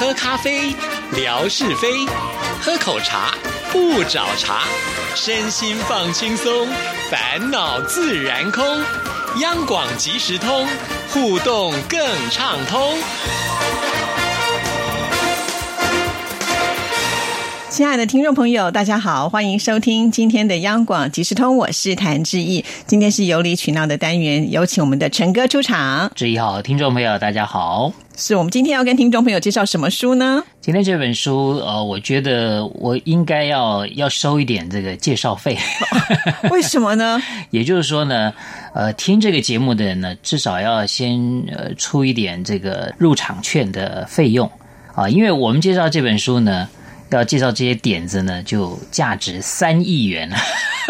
喝咖啡，聊是非；喝口茶，不找茬。身心放轻松，烦恼自然空。央广即时通，互动更畅通。亲爱的听众朋友，大家好，欢迎收听今天的央广即时通，我是谭志毅。今天是有理取闹的单元，有请我们的陈哥出场。志毅好，听众朋友大家好。是我们今天要跟听众朋友介绍什么书呢？今天这本书，呃，我觉得我应该要要收一点这个介绍费。为什么呢？也就是说呢，呃，听这个节目的人呢，至少要先呃出一点这个入场券的费用啊，因为我们介绍这本书呢。要介绍这些点子呢，就价值三亿元。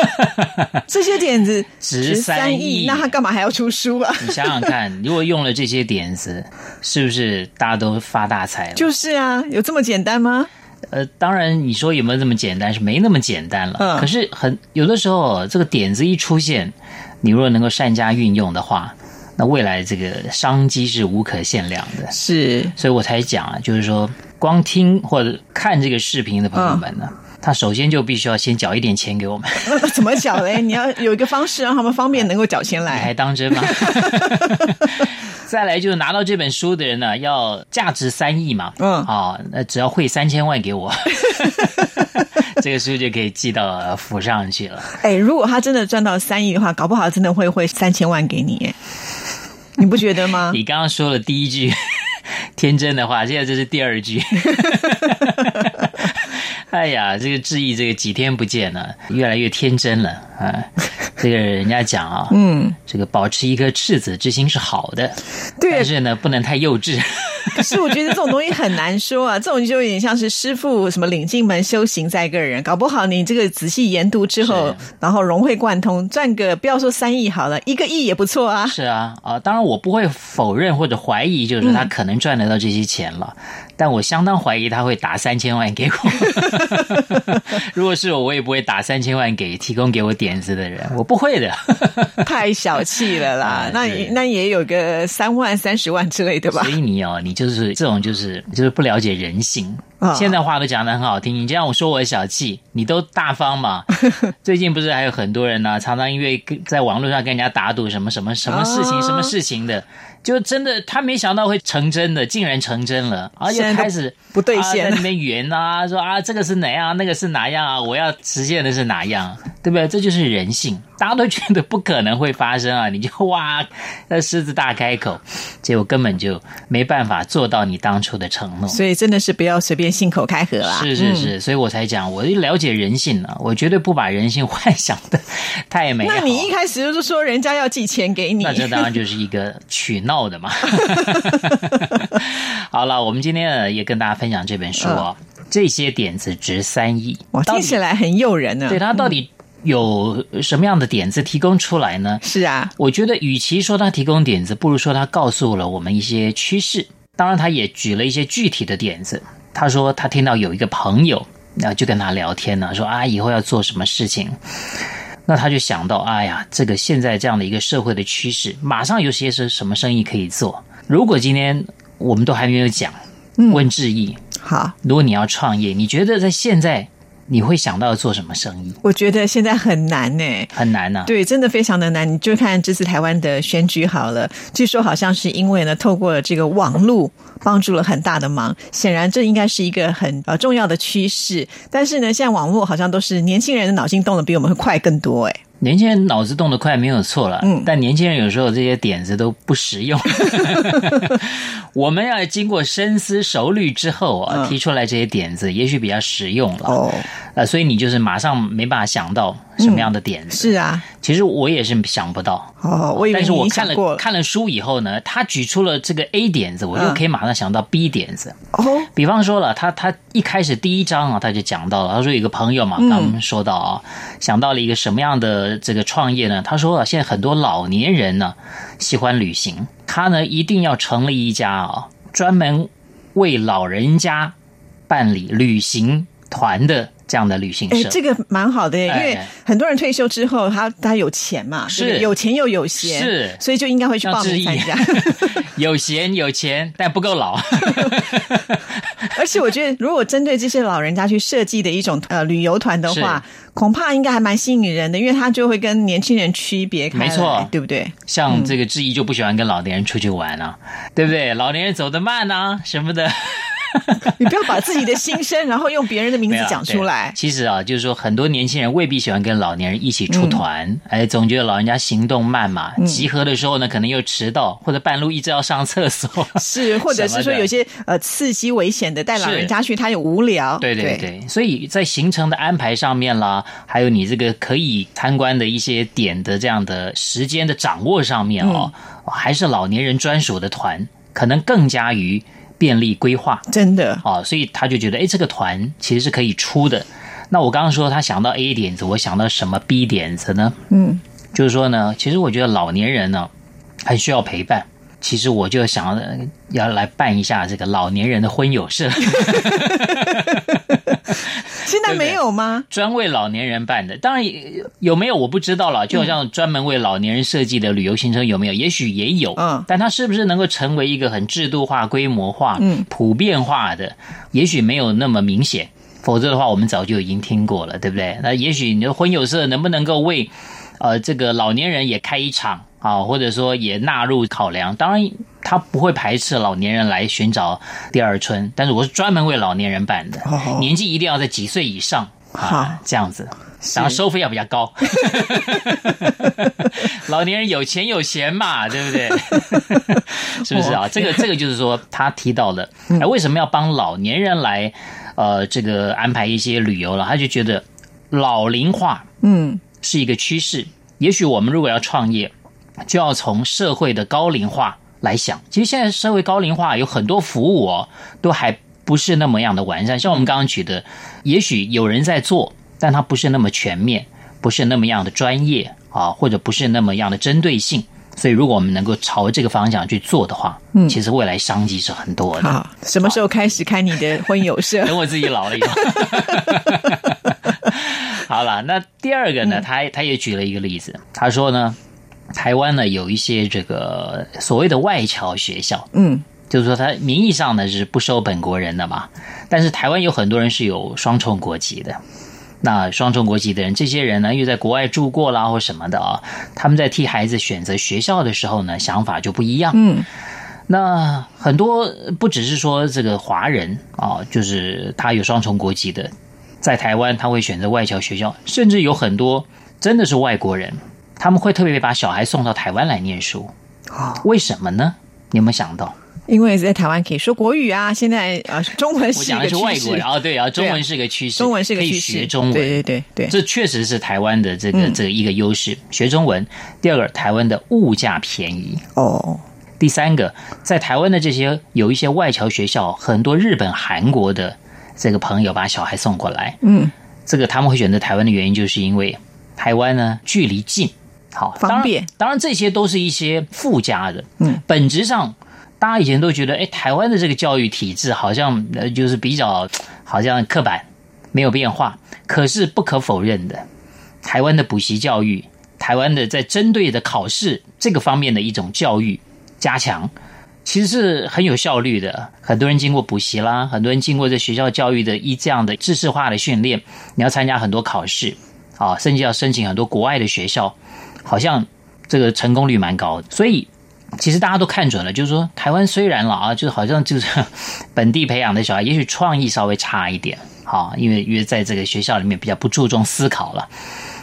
这些点子值三亿，那他干嘛还要出书啊？你想想看，如果用了这些点子，是不是大家都发大财了？就是啊，有这么简单吗？呃，当然，你说有没有这么简单？是没那么简单了。嗯，可是很有的时候，这个点子一出现，你如果能够善加运用的话，那未来这个商机是无可限量的。是，所以我才讲啊，就是说。光听或者看这个视频的朋友们呢，他首先就必须要先缴一点钱给我们。怎么缴嘞？你要有一个方式让他们方便能够缴钱来。还当真吗？再来就是拿到这本书的人呢，要价值三亿嘛。嗯，好，那只要汇三千万给我，这个书就可以寄到府上去了。哎，如果他真的赚到三亿的话，搞不好真的会汇三千万给你，你不觉得吗？你刚刚说了第一句。天真的话，现在这是第二句。哎呀，这个志毅，这个几天不见了，越来越天真了啊！这个人家讲啊，嗯，这个保持一颗赤子之心是好的，对，但是呢，不能太幼稚。可是我觉得这种东西很难说啊，这种就有点像是师傅什么领进门，修行在个人，搞不好你这个仔细研读之后，然后融会贯通，赚个不要说三亿好了，一个亿也不错啊。是啊，啊，当然我不会否认或者怀疑，就是他可能赚得到这些钱了。但我相当怀疑他会打三千万给我。如果是我，我也不会打三千万给提供给我点子的人，我不会的。太小气了啦！那那也有个三万、三十万之类的吧。所以你哦，你就是这种，就是就是不了解人性。现在话都讲的很好听，你这样我说我小气，你都大方嘛？最近不是还有很多人呢，常常因为在网络上跟人家打赌什么什么什么事情、什么事情的。就真的，他没想到会成真的，竟然成真了，而且开始不兑现，在那边圆啊，说啊，这个是哪样，那个是哪样啊，我要实现的是哪样，对不对？这就是人性，大家都觉得不可能会发生啊，你就哇，那狮子大开口，结果根本就没办法做到你当初的承诺，所以真的是不要随便信口开河啊！是是是，所以我才讲，我了解人性了，我绝对不把人性幻想的太美。那你一开始就是说人家要寄钱给你，那这当然就是一个取闹的嘛。好了，我们今天也跟大家分享这本书哦。这些点子值三亿，哇，听起来很诱人呢。对他到底有什么样的点子提供出来呢？是啊，我觉得与其说他提供点子，不如说他告诉了我们一些趋势。当然，他也举了一些具体的点子。他说他听到有一个朋友，然后就跟他聊天呢，说啊，以后要做什么事情。那他就想到，哎呀，这个现在这样的一个社会的趋势，马上有些是什么生意可以做？如果今天我们都还没有讲，问志毅，好，如果你要创业，你觉得在现在？你会想到做什么生意？我觉得现在很难呢，很难呢。对，真的非常的难。你就看这次台湾的选举好了，据说好像是因为呢，透过了这个网络帮助了很大的忙。显然，这应该是一个很呃重要的趋势。但是呢，现在网络好像都是年轻人的脑筋动的比我们会快更多哎。年轻人脑子动得快没有错了，嗯，但年轻人有时候这些点子都不实用。我们要经过深思熟虑之后啊，提出来这些点子，也许比较实用了。哦，呃，所以你就是马上没办法想到什么样的点子。是啊，其实我也是想不到。哦，我以为但是我看了看了书以后呢，他举出了这个 A 点子，我就可以马上想到 B 点子。哦，比方说了，他他一开始第一章啊，他就讲到了，他说有个朋友嘛，刚刚说到啊，想到了一个什么样的这个创业呢？他说啊，现在很多老年人呢喜欢旅行。他呢，一定要成立一家啊，专门为老人家办理旅行团的这样的旅行社。这个蛮好的，因为很多人退休之后，他他有钱嘛，是有钱又有闲，是，所以就应该会去报名参加。有闲有钱，但不够老。而且我觉得，如果针对这些老人家去设计的一种呃旅游团的话，恐怕应该还蛮吸引人的，因为他就会跟年轻人区别开，没错，对不对？像这个志毅就不喜欢跟老年人出去玩啊，对不对？老年人走得慢啊，什么的。你不要把自己的心声，然后用别人的名字 讲出来。其实啊，就是说很多年轻人未必喜欢跟老年人一起出团，哎，总觉得老人家行动慢嘛，集合的时候呢，可能又迟到，或者半路一直要上厕所，是，或者是说有些呃刺激危险的，带老人家去他又无聊。对对对，所以在行程的安排上面啦，还有你这个可以参观的一些点的这样的时间的掌握上面哦，还是老年人专属的团，可能更加于。便利规划，真的啊，所以他就觉得，哎，这个团其实是可以出的。那我刚刚说他想到 A 点子，我想到什么 B 点子呢？嗯，就是说呢，其实我觉得老年人呢，很需要陪伴。其实我就想要来办一下这个老年人的婚友社。现在没有吗？专为老年人办的，当然有没有我不知道了。就好像专门为老年人设计的旅游行程有没有？也许也有，嗯，但它是不是能够成为一个很制度化、规模化、嗯，普遍化的？也许没有那么明显。否则的话，我们早就已经听过了，对不对？那也许你的婚友社能不能够为呃这个老年人也开一场啊，或者说也纳入考量？当然。他不会排斥老年人来寻找第二春，但是我是专门为老年人办的，年纪一定要在几岁以上啊，这样子，然后收费要比较高。老年人有钱有闲嘛，对不对？是不是啊？这个这个就是说，他提到了，哎，为什么要帮老年人来呃这个安排一些旅游了？他就觉得老龄化嗯是一个趋势，也许我们如果要创业，就要从社会的高龄化。来想，其实现在社会高龄化有很多服务哦，都还不是那么样的完善。像我们刚刚举的，也许有人在做，但它不是那么全面，不是那么样的专业啊，或者不是那么样的针对性。所以，如果我们能够朝这个方向去做的话，嗯，其实未来商机是很多的。好，什么时候开始开你的婚友社？等 我自己老了以后。好了，那第二个呢？他他也举了一个例子，他说呢。台湾呢有一些这个所谓的外侨学校，嗯，就是说它名义上呢是不收本国人的嘛，但是台湾有很多人是有双重国籍的，那双重国籍的人，这些人呢又在国外住过啦或什么的啊，他们在替孩子选择学校的时候呢，想法就不一样，嗯，那很多不只是说这个华人啊，就是他有双重国籍的，在台湾他会选择外侨学校，甚至有很多真的是外国人。他们会特别把小孩送到台湾来念书，为什么呢？你有没有想到？因为在台湾可以说国语啊，现在啊，中文是一个趋势啊，对啊，中文是个趋势，中文是个趋势，学中文，对对对对，这确实是台湾的这个这一个优势，学中文。第二个，台湾的物价便宜哦。第三个，在台湾的这些有一些外侨学校，很多日本、韩国的这个朋友把小孩送过来，嗯，这个他们会选择台湾的原因，就是因为台湾呢距离近。好，方便。当然，这些都是一些附加的。嗯，本质上，大家以前都觉得，哎，台湾的这个教育体制好像呃，就是比较好像刻板，没有变化。可是不可否认的，台湾的补习教育，台湾的在针对的考试这个方面的一种教育加强，其实是很有效率的。很多人经过补习啦，很多人经过这学校教育的一这样的知识化的训练，你要参加很多考试啊，甚至要申请很多国外的学校。好像这个成功率蛮高的，所以其实大家都看准了，就是说台湾虽然老啊，就是好像就是 本地培养的小孩，也许创意稍微差一点，哈，因为因为在这个学校里面比较不注重思考了，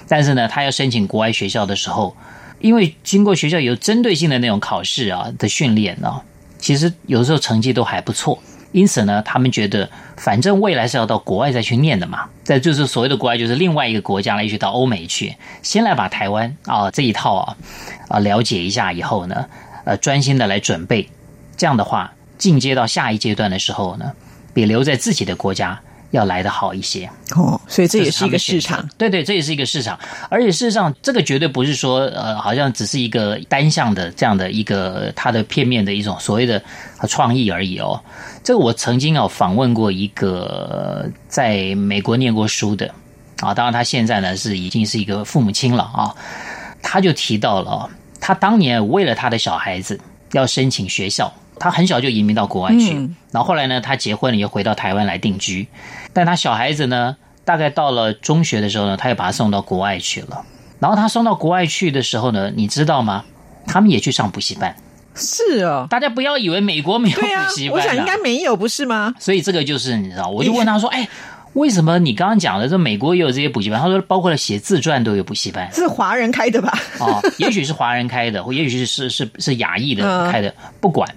但是呢，他要申请国外学校的时候，因为经过学校有针对性的那种考试啊的训练啊，其实有时候成绩都还不错。因此呢，他们觉得反正未来是要到国外再去念的嘛，在就是所谓的国外，就是另外一个国家，来去到欧美去，先来把台湾啊这一套啊啊了解一下以后呢，呃，专心的来准备，这样的话，进阶到下一阶段的时候呢，比留在自己的国家。要来的好一些。哦，所以这也是一个市场，对对，这也是一个市场。而且事实上，这个绝对不是说呃，好像只是一个单向的这样的一个它的片面的一种所谓的创意而已哦。这个我曾经有访问过一个在美国念过书的。啊，当然他现在呢是已经是一个父母亲了啊，他就提到了他当年为了他的小孩子要申请学校，他很小就移民到国外去，然后后来呢，他结婚了又回到台湾来定居，但他小孩子呢，大概到了中学的时候呢，他又把他送到国外去了。然后他送到国外去的时候呢，你知道吗？他们也去上补习班。是哦，大家不要以为美国没有补习班，我想应该没有，不是吗？所以这个就是你知道，我就问他说：“哎，为什么你刚刚讲的这美国也有这些补习班？”他说：“包括了写自传都有补习班，是华人开的吧？”哦，也许是华人开的，或也许是是是是亚裔的开的，不管。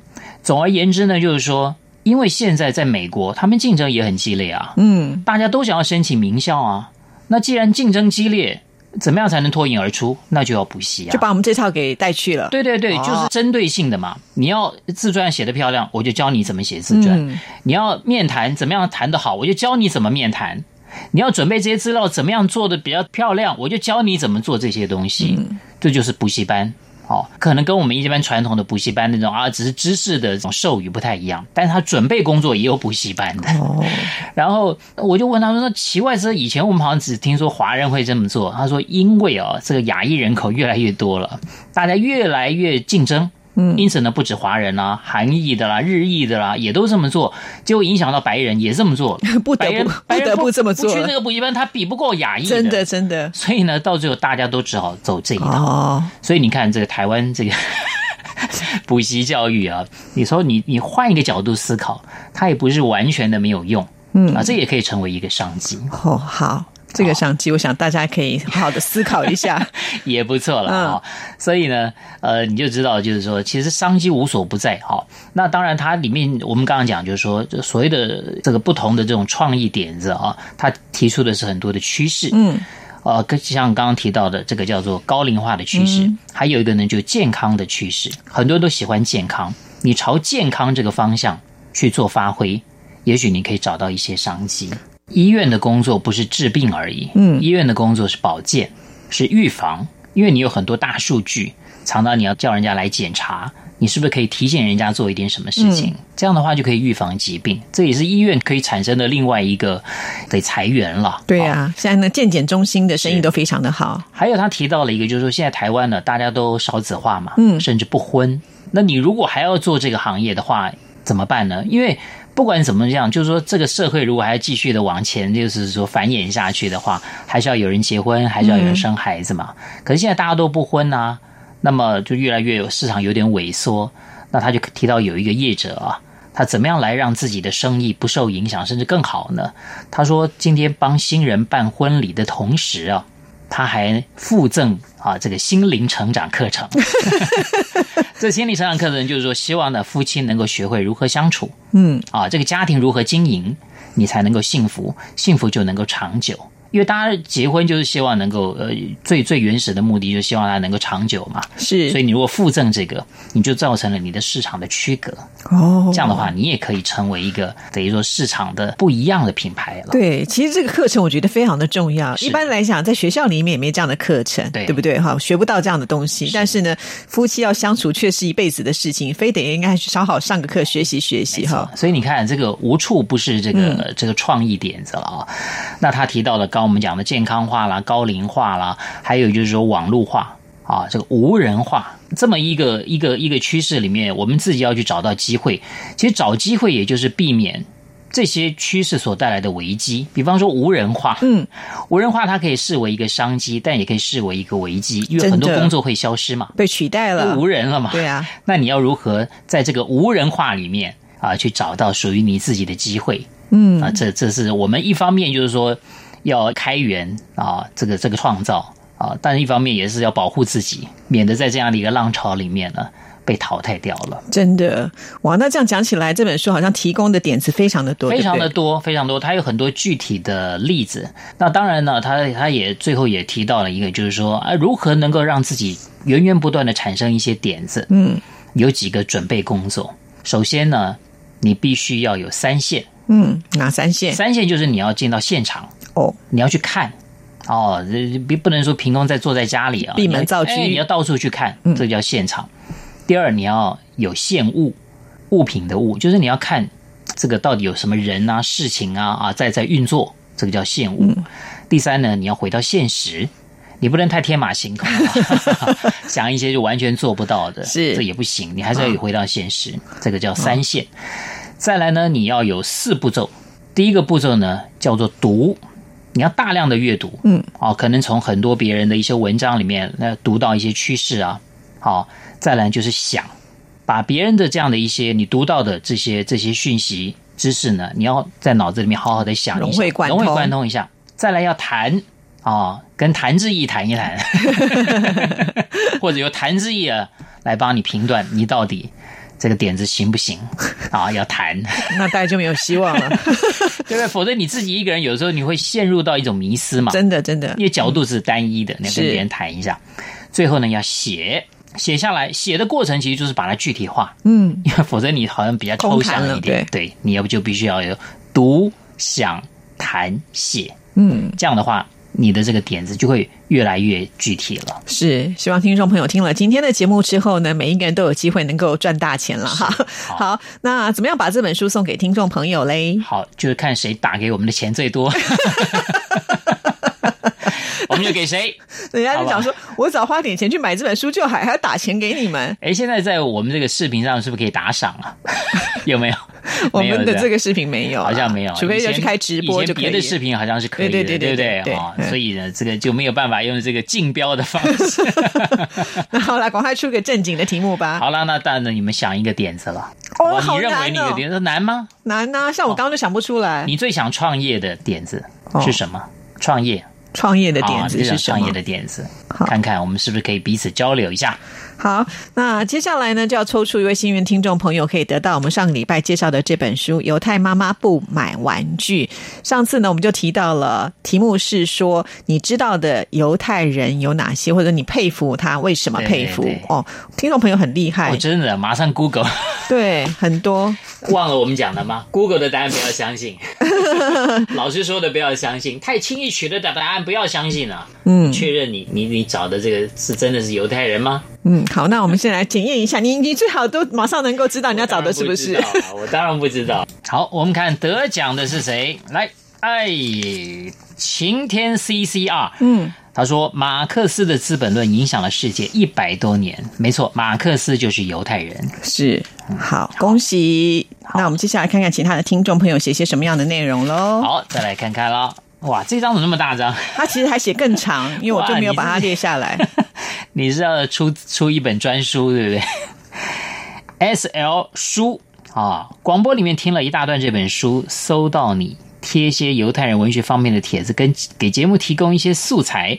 总而言之呢，就是说，因为现在在美国，他们竞争也很激烈啊，嗯，大家都想要申请名校啊。那既然竞争激烈，怎么样才能脱颖而出？那就要补习啊！就把我们这套给带去了。对对对，就是针对性的嘛。你要自传写的漂亮，我就教你怎么写自传。你要面谈怎么样谈得好，我就教你怎么面谈。你要准备这些资料怎么样做的比较漂亮，我就教你怎么做这些东西。这就是补习班。哦，可能跟我们一般传统的补习班那种啊，只是知识的这种授予不太一样，但是他准备工作也有补习班的。哦，然后我就问他说：“那奇怪，是以前我们好像只听说华人会这么做。”他说：“因为啊，这个亚裔人口越来越多了，大家越来越竞争。”嗯，因此呢，不止华人啦，韩裔的啦，日裔的啦，也都这么做，结果影响到白人也这么做，不得不不得不这么做。不去那个补习班，他比不过亚裔，真的真的。所以呢，到最后大家都只好走这一套。所以你看，这个台湾这个 补习教育啊，你说你你换一个角度思考，它也不是完全的没有用，嗯啊，这也可以成为一个商机。哦，好。这个商机，我想大家可以好好的思考一下，也不错了啊。所以呢，呃，你就知道，就是说，其实商机无所不在。哈，那当然，它里面我们刚刚讲，就是说，所谓的这个不同的这种创意点子啊，它提出的是很多的趋势。嗯，呃，跟像刚刚提到的这个叫做高龄化的趋势，还有一个呢，就健康的趋势。很多人都喜欢健康，你朝健康这个方向去做发挥，也许你可以找到一些商机。医院的工作不是治病而已，嗯，医院的工作是保健，是预防，因为你有很多大数据，常常你要叫人家来检查，你是不是可以提醒人家做一点什么事情？这样的话就可以预防疾病，这也是医院可以产生的另外一个得裁员了。对啊，现在呢，健检中心的生意都非常的好。还有他提到了一个，就是说现在台湾呢，大家都少子化嘛，嗯，甚至不婚，那你如果还要做这个行业的话，怎么办呢？因为不管怎么样，就是说，这个社会如果还要继续的往前，就是说繁衍下去的话，还是要有人结婚，还是要有人生孩子嘛。可是现在大家都不婚啊，那么就越来越有市场有点萎缩。那他就提到有一个业者啊，他怎么样来让自己的生意不受影响，甚至更好呢？他说，今天帮新人办婚礼的同时啊。他还附赠啊这个心灵成长课程，这心灵成长课程就是说，希望呢夫妻能够学会如何相处，嗯。啊这个家庭如何经营，你才能够幸福，幸福就能够长久。因为大家结婚就是希望能够呃最最原始的目的，就希望它能够长久嘛。是，所以你如果附赠这个，你就造成了你的市场的区隔。哦，这样的话，你也可以成为一个等于说市场的不一样的品牌了。对，其实这个课程我觉得非常的重要。一般来讲，在学校里面也没这样的课程，对对不对？哈，学不到这样的东西。但是呢，夫妻要相处却是一辈子的事情，非得应该好好上个课学习学习哈。所以你看，这个无处不是这个这个创意点子了啊。那他提到的。刚我们讲的健康化啦、高龄化啦，还有就是说网络化啊，这个无人化这么一个一个一个趋势里面，我们自己要去找到机会。其实找机会也就是避免这些趋势所带来的危机。比方说无人化，嗯，无人化它可以视为一个商机，但也可以视为一个危机，因为很多工作会消失嘛，被取代了，无人了嘛。对啊，那你要如何在这个无人化里面啊，去找到属于你自己的机会？嗯啊，这这是我们一方面就是说。要开源啊，这个这个创造啊，但是一方面也是要保护自己，免得在这样的一个浪潮里面呢被淘汰掉了。真的哇，那这样讲起来，这本书好像提供的点子非常的多，非常的多，非常多。它有很多具体的例子。那当然呢，他他也最后也提到了一个，就是说啊，如何能够让自己源源不断的产生一些点子？嗯，有几个准备工作。首先呢，你必须要有三线。嗯，哪三线？三线就是你要进到现场。哦，你要去看哦，别不能说凭空在坐在家里啊，闭门造车，你要到处去看，这叫现场。第二，你要有现物，物品的物，就是你要看这个到底有什么人啊、事情啊啊在在运作，这个叫现物。第三呢，你要回到现实，你不能太天马行空，想一些就完全做不到的，是这也不行。你还是要回到现实，这个叫三线。再来呢，你要有四步骤。第一个步骤呢，叫做读，你要大量的阅读，嗯，哦，可能从很多别人的一些文章里面那读到一些趋势啊。好，再来就是想，把别人的这样的一些你读到的这些这些讯息知识呢，你要在脑子里面好好的想一下，融会贯通，融会贯通一下。再来要谈。哦，跟谭志毅谈一谈，或者由谭志毅啊来帮你评断你到底这个点子行不行 啊？要谈，那大家就没有希望了，对不对？否则你自己一个人有时候你会陷入到一种迷失嘛。真的，真的，因为角度是单一的，你要跟别人谈一下。最后呢，要写写下来，写的过程其实就是把它具体化。嗯，因为否则你好像比较抽象一点。对，你要不就必须要有读、想、谈、写。嗯，这样的话。你的这个点子就会越来越具体了。是，希望听众朋友听了今天的节目之后呢，每一个人都有机会能够赚大钱了哈。好，那怎么样把这本书送给听众朋友嘞？好，就是看谁打给我们的钱最多。我们就给谁？人家就讲说，我只要花点钱去买这本书就好还 要打钱给你们。哎，现在在我们这个视频上是不是可以打赏啊？有没有？我们的这个视频没有，好像没有，除非要去开直播就别的视频好像是可以的，对对对对啊，所以呢，这个就没有办法用这个竞标的方式。那好了，赶快出个正经的题目吧。好了，那当然你们想一个点子了。哦，你认为你的点子难吗？难啊，像我刚刚就想不出来。你最想创业的点子是什么？创业。创业的点子是创业的点子，看看我们是不是可以彼此交流一下。好，那接下来呢，就要抽出一位幸运听众朋友，可以得到我们上个礼拜介绍的这本书《犹太妈妈不买玩具》。上次呢，我们就提到了题目是说，你知道的犹太人有哪些，或者你佩服他为什么佩服？哦，听众朋友很厉害，真的，马上 Google，对，很多忘了我们讲的吗？Google 的答案不要相信，老师说的不要相信，太轻易取得的答案不要相信啊。嗯，确认你你你找的这个是真的是犹太人吗？嗯，好，那我们先来检验一下，你你最好都马上能够知道你要找的是不是？我当然不知道。好，我们看得奖的是谁？来，哎，晴天 CCR，嗯，他说马克思的《资本论》影响了世界一百多年，没错，马克思就是犹太人。是，好，恭喜。那我们接下来看看其他的听众朋友写些什么样的内容喽。好，再来看看了。哇，这张怎么那么大张？他其实还写更长，因为我就没有把它列下来。你是要出出一本专书，对不对？S L 书啊，广播里面听了一大段这本书，搜到你贴些犹太人文学方面的帖子，跟给节目提供一些素材。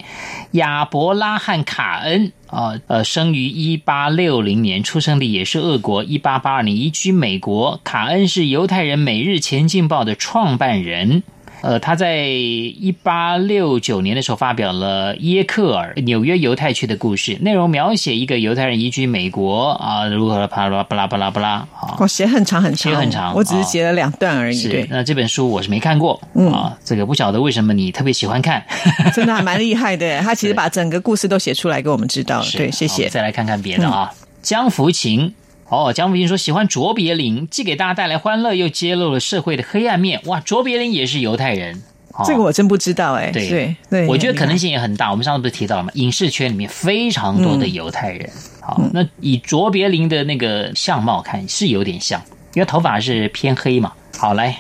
亚伯拉罕·卡恩啊，呃，生于一八六零年，出生地也是俄国，一八八二年移居美国。卡恩是犹太人《每日前进报》的创办人。呃，他在一八六九年的时候发表了耶克尔纽约犹太区的故事，内容描写一个犹太人移居美国啊，如何巴拉巴拉巴拉巴拉啊，我写很长很长，写很长，我只是写了两段而已。是，那这本书我是没看过啊，这个不晓得为什么你特别喜欢看，真的还蛮厉害的，他其实把整个故事都写出来给我们知道了。对，谢谢。再来看看别的啊，江福琴。哦，江福清说喜欢卓别林，既给大家带来欢乐，又揭露了社会的黑暗面。哇，卓别林也是犹太人，这个我真不知道哎。对对对，我觉得可能性也很大。我们上次不是提到了吗？影视圈里面非常多的犹太人。好，那以卓别林的那个相貌看是有点像，因为头发是偏黑嘛。好，来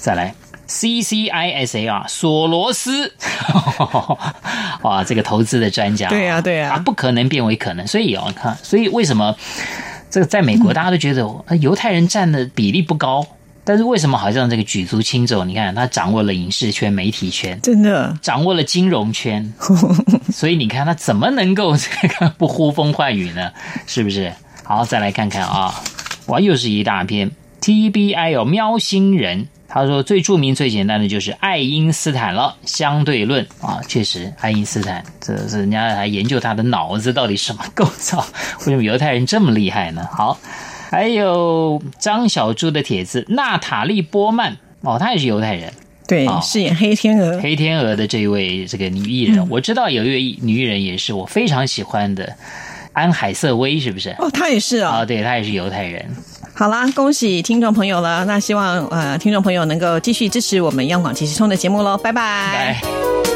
再来，C C I S A R 索罗斯，哇，这个投资的专家，对呀对呀，他不可能变为可能。所以哦，你看，所以为什么？这个在美国，大家都觉得犹太人占的比例不高，但是为什么好像这个举足轻重？你看，他掌握了影视圈、媒体圈，真的掌握了金融圈，所以你看他怎么能够这个不呼风唤雨呢？是不是？好，再来看看啊，哇，又是一大篇 TBI 哦，喵星人。他说：“最著名、最简单的就是爱因斯坦了，相对论啊，确实，爱因斯坦这是人家来研究他的脑子到底什么构造，为什么犹太人这么厉害呢？好，还有张小猪的帖子，娜塔莉波曼哦，她也是犹太人，对，饰演黑天鹅，黑天鹅的这一位这个女艺人，我知道有一位女艺人也是我非常喜欢的，安海瑟薇是不是？哦，她也是啊，对，她也是犹太人。”好啦，恭喜听众朋友了。那希望呃，听众朋友能够继续支持我们央广即时通的节目喽。拜拜。